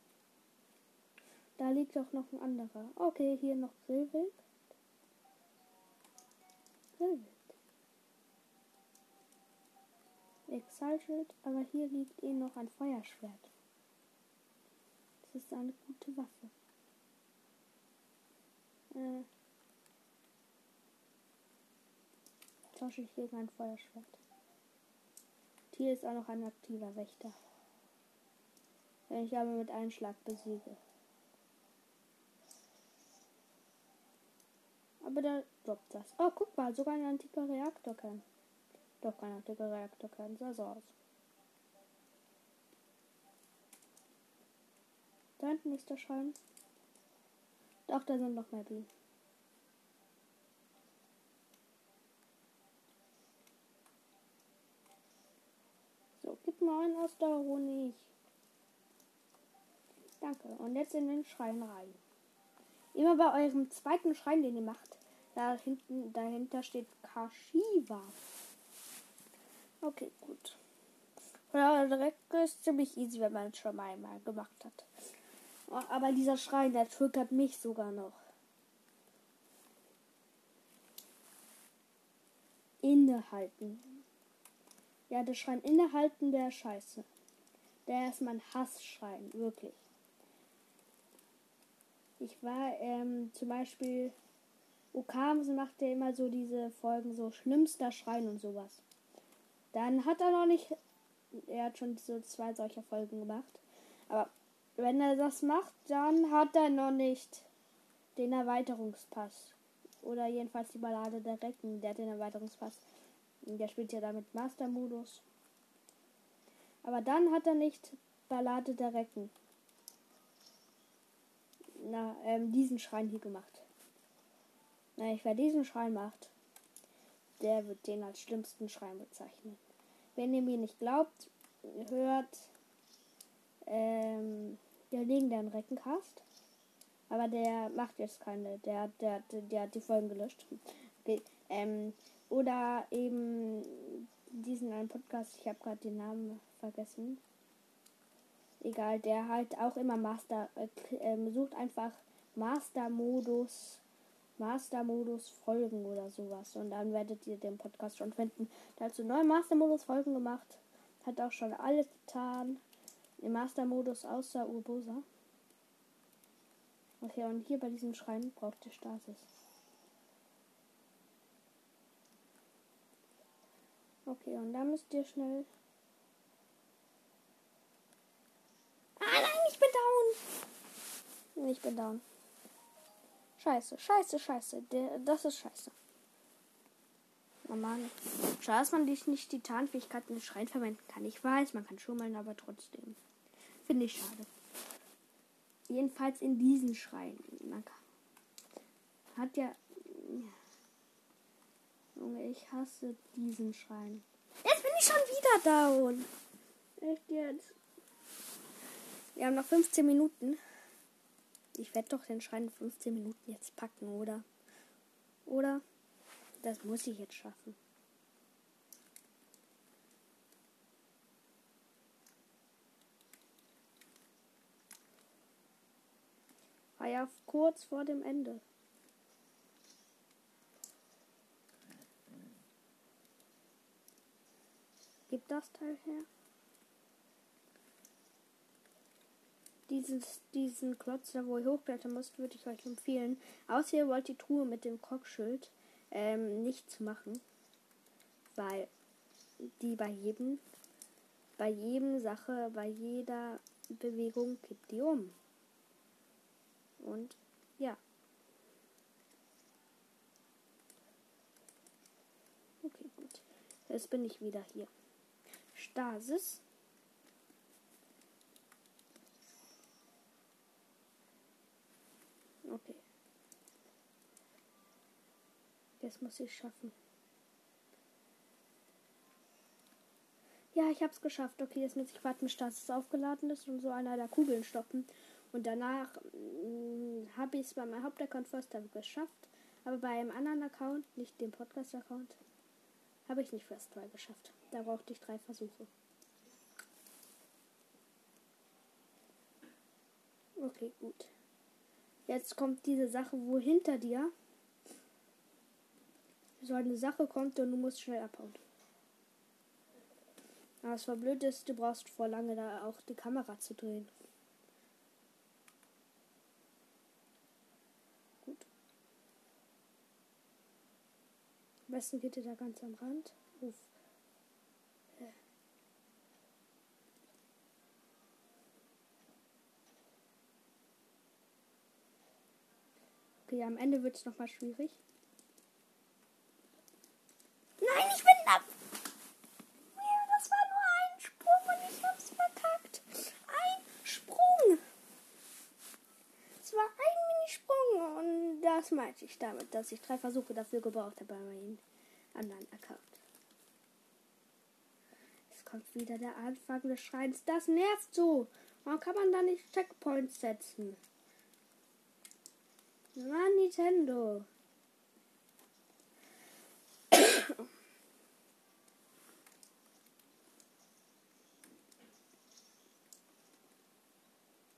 Da liegt auch noch ein anderer. Okay, hier noch Grillwild. Grillwild. Exalted, aber hier liegt eh noch ein Feuerschwert. Ist eine gute Waffe. Äh, tausche ich gegen ein Feuerschwert. Hier ist auch noch ein aktiver Wächter. Wenn ich aber mit einem Schlag besiege. Aber da droppt das. Oh, guck mal, sogar ein antiker Reaktor kann. Doch kein antiker Reaktor kann. Sah so aus. Da hinten ist der Schrein. Doch, da sind noch mehr Bienen. So, gib mir einen Ausdauerhonig. Danke. Und jetzt in den Schrein rein. Immer bei eurem zweiten Schrein, den ihr macht, da hinten, dahinter steht Kashiwa. Okay, gut. Ja, direkt ist ziemlich easy, wenn man es schon mal einmal gemacht hat. Aber dieser Schrein, der triggert mich sogar noch. Innehalten. Ja, der Schrein innehalten, der scheiße. Der ist mein Hassschrein, wirklich. Ich war ähm, zum Beispiel, Okamse macht ja immer so diese Folgen, so schlimmster Schrein und sowas. Dann hat er noch nicht, er hat schon so zwei solcher Folgen gemacht. Aber wenn er das macht, dann hat er noch nicht den Erweiterungspass. Oder jedenfalls die Ballade der Recken, der hat den Erweiterungspass. Der spielt ja damit Master-Modus. Aber dann hat er nicht Ballade der Recken. Na, ähm, diesen Schrein hier gemacht. Na, ich wer diesen Schrein macht, der wird den als schlimmsten Schrein bezeichnen. Wenn ihr mir nicht glaubt, hört ähm, der legendären Reckencast. Aber der macht jetzt keine. Der, der, der, der hat die Folgen gelöscht. Okay. Ähm, oder eben diesen einen Podcast, ich habe gerade den Namen vergessen. Egal, der halt auch immer Master, äh, ähm, sucht einfach Master-Modus, Master-Modus Folgen oder sowas. Und dann werdet ihr den Podcast schon finden. Der hat so neue Master-Modus Folgen gemacht. Hat auch schon alles getan. Im Master-Modus außer Urbosa. Okay, und hier bei diesem Schrein braucht ihr Stasis. Okay, und da müsst ihr schnell. Ah nein, ich bin down. Ich bin down. Scheiße, scheiße, scheiße. Der, das ist scheiße. Oh Mann. Schade, dass man nicht Titanfähigkeiten im Schrein verwenden kann. Ich weiß, man kann schon mal, aber trotzdem. Finde ich schade. Jedenfalls in diesen Schrein. Man hat ja. Junge, ich hasse diesen Schrein. Jetzt bin ich schon wieder down. Echt jetzt? Wir haben noch 15 Minuten. Ich werde doch den Schrein 15 Minuten jetzt packen, oder? Oder? Das muss ich jetzt schaffen. War ja kurz vor dem Ende. Gib das Teil her. Dieses, diesen Klotz da, wo ihr hochklettern müsst, würde ich euch empfehlen. Außer ihr wollt die Truhe mit dem Kockschild ähm, nicht zu machen. Weil die bei jedem, bei jedem Sache, bei jeder Bewegung kippt die um. Und ja. Okay, gut. Jetzt bin ich wieder hier. Stasis. Okay. Jetzt muss ich schaffen. Ja, ich hab's geschafft. Okay, jetzt muss ich warten, bis Stasis aufgeladen ist und so einer der Kugeln stoppen. Und danach mm, habe ich es bei meinem Hauptaccount First Time geschafft. Aber bei einem anderen Account, nicht dem Podcast-Account, habe ich nicht First Try geschafft. Da brauchte ich drei Versuche. Okay, gut. Jetzt kommt diese Sache, wo hinter dir so eine Sache kommt und du musst schnell abhauen. Aber es war blöd ist, du brauchst vor lange da auch die Kamera zu drehen. Gut. Am besten geht ihr da ganz am Rand. Uff. Okay, am Ende wird es nochmal schwierig. Nein, ich bin ab. Ja, das war nur ein Sprung und ich hab's verkackt. Ein Sprung. Es war ein Minisprung und das meinte ich damit, dass ich drei Versuche dafür gebraucht habe bei meinem anderen Account. Es kommt wieder der Anfang des Schreins. Das nervt so. Warum kann man da nicht Checkpoints setzen? Mann, Nintendo.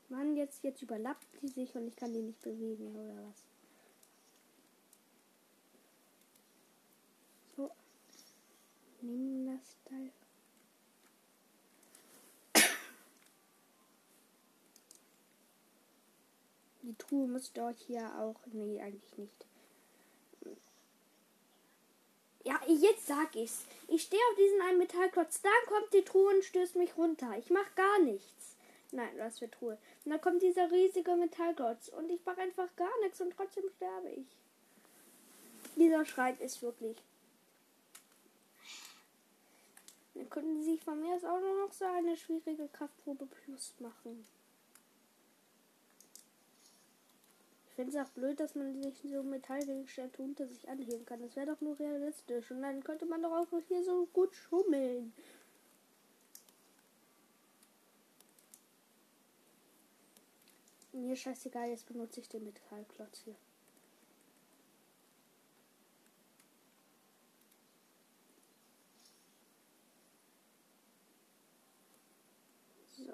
Mann, jetzt, jetzt überlappt die sich und ich kann die nicht bewegen, oder was? So. Teil. Die Truhe müsste euch hier auch. Nee, eigentlich nicht. Ja, jetzt sag ich's. Ich stehe auf diesen einen Metallklotz. Dann kommt die Truhe und stößt mich runter. Ich mach gar nichts. Nein, was für Truhe. Und dann kommt dieser riesige Metallklotz. Und ich mache einfach gar nichts und trotzdem sterbe ich. Dieser Schrein ist wirklich. Dann könnten sie von mir aus auch noch so eine schwierige Kraftprobe plus machen. Ich finde es auch blöd, dass man sich so Metallgegenstände unter sich anheben kann. Das wäre doch nur realistisch. Und dann könnte man doch auch hier so gut schummeln. Mir scheißegal, jetzt benutze ich den Metallklotz hier. So.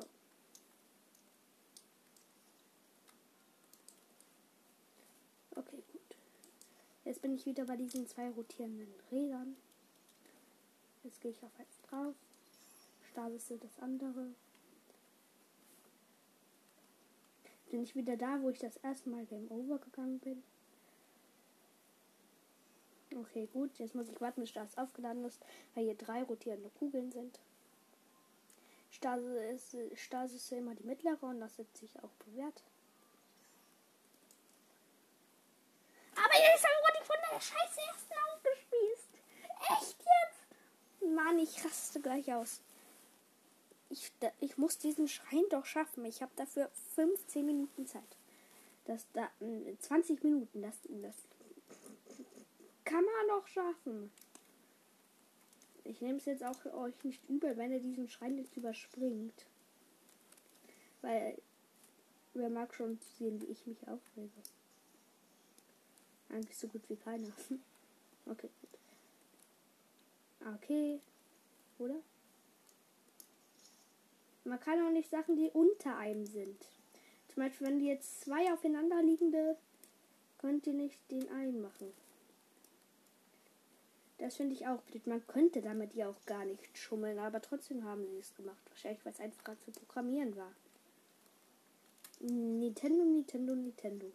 Okay, gut. Jetzt bin ich wieder bei diesen zwei rotierenden Rädern. Jetzt gehe ich auf eins drauf. Stasis das andere. bin ich wieder da, wo ich das erste Mal Game Over gegangen bin. Okay, gut. Jetzt muss ich warten, bis das aufgeladen ist, weil hier drei rotierende Kugeln sind. Stasis ist, Stasis ist immer die mittlere und das hat sich auch bewährt. Aber jetzt habe ich von der Scheiße ersten aufgespießt. Echt jetzt? Mann, ich raste gleich aus ich, ich muss diesen Schrein doch schaffen. Ich habe dafür 15 Minuten Zeit. Das da 20 hm, Minuten, das, das kann man doch schaffen. Ich nehme es jetzt auch euch nicht übel, wenn ihr diesen Schrein jetzt überspringt. Weil wer mag schon sehen, wie ich mich aufrege. Eigentlich so gut wie keiner. okay, gut. Okay. Oder? Man kann auch nicht Sachen, die unter einem sind. Zum Beispiel, wenn die jetzt zwei aufeinander liegende, könnt ihr nicht den einen machen. Das finde ich auch blöd. Man könnte damit ja auch gar nicht schummeln, aber trotzdem haben sie es gemacht. Wahrscheinlich, weil es einfacher zu programmieren war. Nintendo, Nintendo, Nintendo.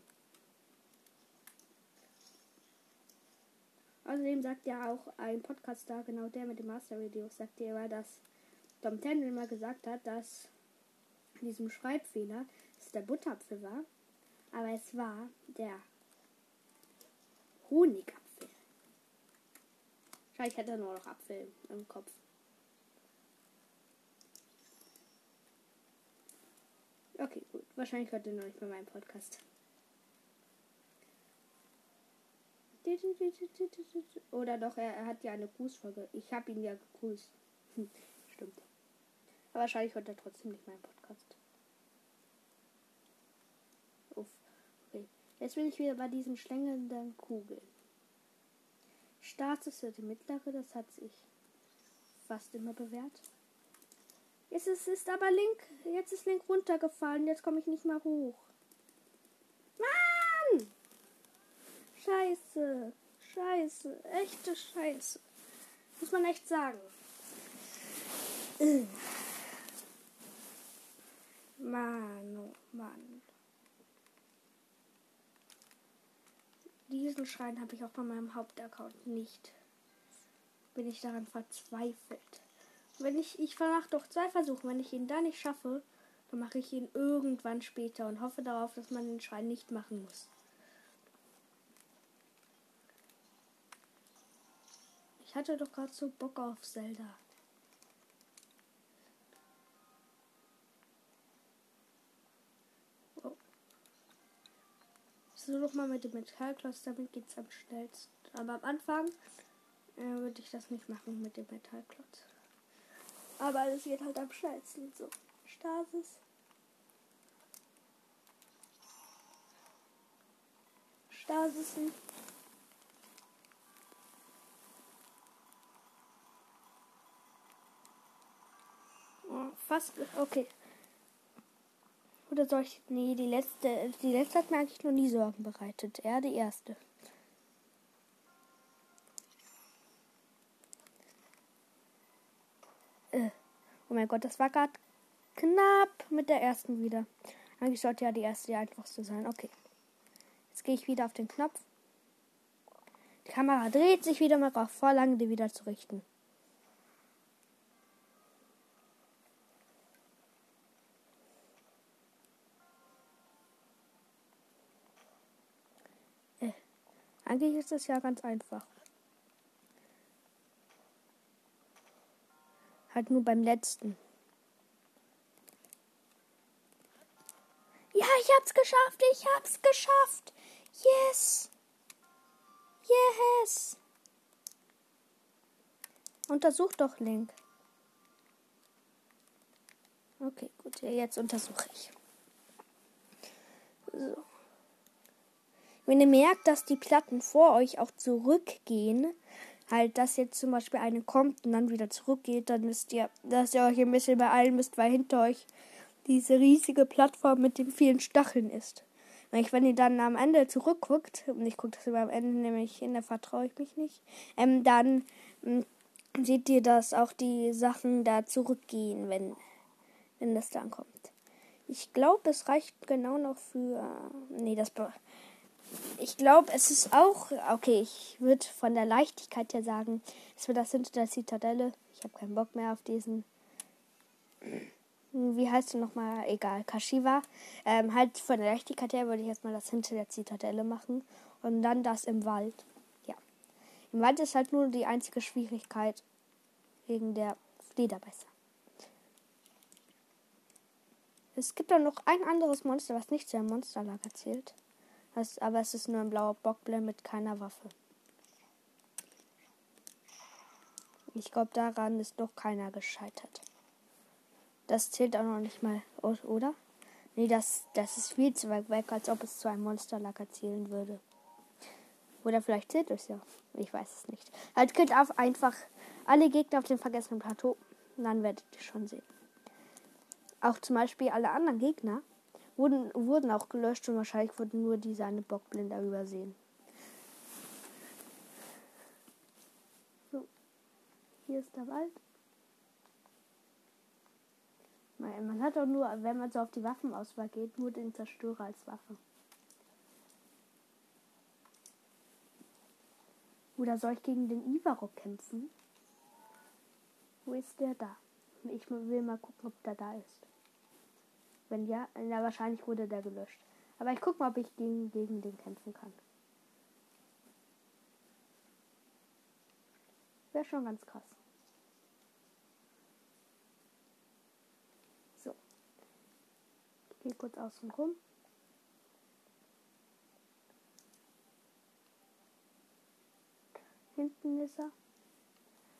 Außerdem sagt ja auch ein Podcaster, genau der mit dem Master Video, sagt ja immer, dass Tom Tendel mal gesagt hat, dass in diesem Schreibfehler es der Butterapfel war, aber es war der Honigapfel. Vielleicht hat er nur noch Apfel im Kopf. Okay, gut. Wahrscheinlich hört er noch nicht bei meinem Podcast. Oder doch, er, er hat ja eine Grußfolge. Ich habe ihn ja gegrüßt. Stimmt. Aber wahrscheinlich hört er trotzdem nicht meinen Podcast. Uff. Okay. Jetzt bin ich wieder bei diesen schlängelnden Kugeln. Status für die mittlere, das hat sich fast immer bewährt. Jetzt ist, ist aber Link, jetzt ist Link runtergefallen, jetzt komme ich nicht mal hoch. Mann! Scheiße, scheiße, echte Scheiße. Muss man echt sagen. Mann, oh Mann. Diesen Schrein habe ich auch bei meinem Hauptaccount nicht. Bin ich daran verzweifelt. Wenn ich, ich mache doch zwei Versuche. Wenn ich ihn da nicht schaffe, dann mache ich ihn irgendwann später und hoffe darauf, dass man den Schrein nicht machen muss. Ich hatte doch gerade so Bock auf Zelda. Oh. So doch mal mit dem Metallklotz, damit geht es am schnellsten. Aber am Anfang äh, würde ich das nicht machen mit dem Metallklotz. Aber es geht halt am schnellsten so. Stasis. Stasisen. Fast. Okay. Oder soll ich. Nee, die letzte. Die letzte hat mir eigentlich noch nie Sorgen bereitet. Er die erste. Äh. Oh mein Gott, das war gerade knapp mit der ersten wieder. Eigentlich sollte ja die erste die einfachste sein. Okay. Jetzt gehe ich wieder auf den Knopf. Die Kamera dreht sich wieder mal auf vor lange, die wieder zu richten. Äh, eigentlich ist es ja ganz einfach. Halt nur beim letzten. Ja, ich hab's geschafft. Ich hab's geschafft. Yes. Yes. Untersuch doch Link. Okay, gut. Jetzt untersuche ich. So. Wenn ihr merkt, dass die Platten vor euch auch zurückgehen, halt, dass jetzt zum Beispiel eine kommt und dann wieder zurückgeht, dann wisst ihr, dass ihr euch ein bisschen beeilen müsst, weil hinter euch diese riesige Plattform mit den vielen Stacheln ist. Wenn ihr dann am Ende zurückguckt, und ich gucke das immer am Ende, nämlich in der vertraue ich mich nicht, ähm, dann ähm, seht ihr, dass auch die Sachen da zurückgehen, wenn, wenn das dann kommt. Ich glaube, es reicht genau noch für. Nee, das ich glaube, es ist auch, okay, ich würde von der Leichtigkeit her sagen, es wird das hinter der Zitadelle. Ich habe keinen Bock mehr auf diesen, wie heißt du nochmal, egal, Kashiwa. Ähm, halt von der Leichtigkeit her würde ich erstmal das hinter der Zitadelle machen und dann das im Wald. Ja. Im Wald ist halt nur die einzige Schwierigkeit wegen der Flederbeißer. Es gibt dann noch ein anderes Monster, was nicht zu einem Monsterlager zählt. Aber es ist nur ein blauer Bockblend mit keiner Waffe. Ich glaube, daran ist doch keiner gescheitert. Das zählt auch noch nicht mal, oder? Nee, das, das ist viel zu weit weg, als ob es zu einem Monsterlager zählen würde. Oder vielleicht zählt es ja. Ich weiß es nicht. Halt könnt auf einfach alle Gegner auf dem vergessenen Plateau. Dann werdet ihr schon sehen. Auch zum Beispiel alle anderen Gegner wurden, wurden auch gelöscht und wahrscheinlich wurden nur diese eine Bockblinder übersehen. Hier ist der Wald. Man hat auch nur, wenn man so auf die Waffenauswahl geht, nur den Zerstörer als Waffe. Oder soll ich gegen den Ivarok kämpfen? Wo ist der da? Ich will mal gucken, ob der da ist. Wenn ja, ja wahrscheinlich wurde der gelöscht. Aber ich gucke mal, ob ich gegen, gegen den kämpfen kann. Wäre schon ganz krass. So. Ich gehe kurz außen rum. Hinten ist er.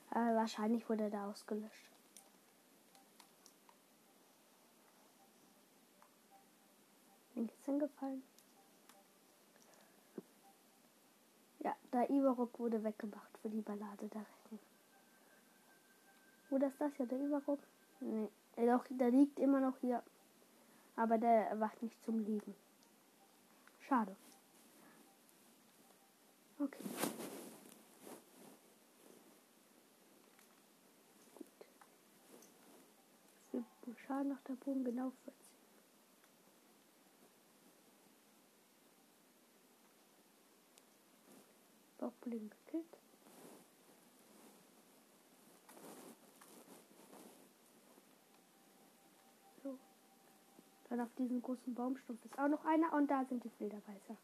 Aber wahrscheinlich wurde er ausgelöscht. Link ist hingefallen. Ja, der Ivarok wurde weggemacht für die Ballade der Recken. Oder ist das ja der Ivarok? Nee, doch, der liegt immer noch hier. Aber der erwacht nicht zum Liegen. Schade. Okay. Schaden nach der Bogen genau 40. Bauchbullen gekillt. So. Dann auf diesem großen Baumstumpf ist auch noch einer und da sind die Flederbeißer.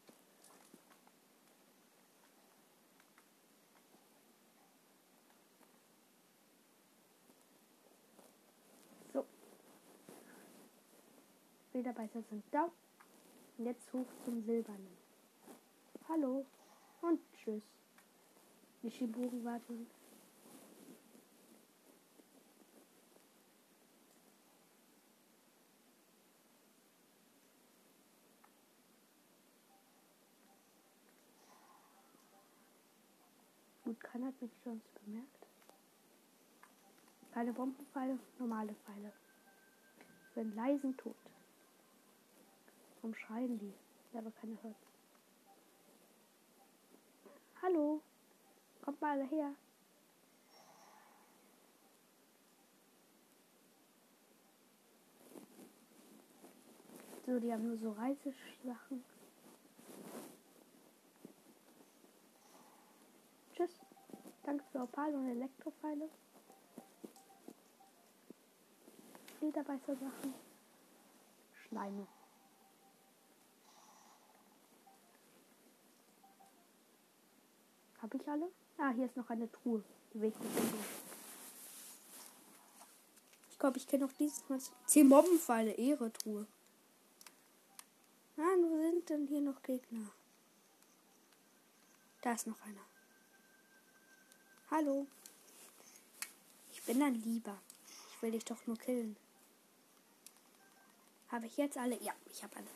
Flederbeißer sind da. Und jetzt hoch zum Silbernen. Hallo und tschüss. Die Schiburen warten. Gut, keiner hat mich schon bemerkt. Keine Bombenpfeile, normale Pfeile. Einen leisen Tod. Warum schreien die? Ja, aber keiner hört. Hallo? Kommt mal alle her. So, die haben nur so Reisesachen. Tschüss. Danke für Opal und Elektrofeile. Lederbeißer-Sachen. Schleime. Habe ich alle? Ah, hier ist noch eine Truhe. Die will ich nicht Ich glaube, ich kenne noch dieses Mal. 10 Mobbenpfeile, Ehre Truhe. Nein, wo sind denn hier noch Gegner? Da ist noch einer. Hallo. Ich bin dann lieber. Ich will dich doch nur killen. Habe ich jetzt alle? Ja, ich habe alle.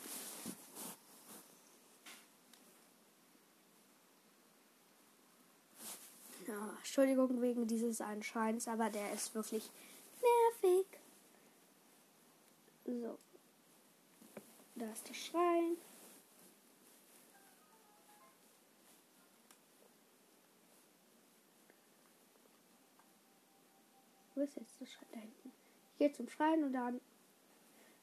Ja, Entschuldigung wegen dieses Anscheins, aber der ist wirklich nervig. So. Da ist der Schrein. Wo ist jetzt der Schrein da hinten? Ich gehe zum Schrein und dann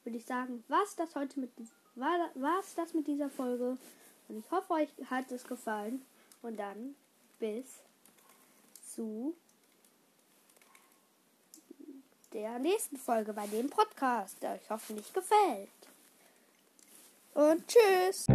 würde ich sagen, was das heute mit war was das mit dieser Folge und ich hoffe euch hat es gefallen und dann bis zu der nächsten Folge bei dem Podcast, der euch hoffentlich gefällt. Und tschüss.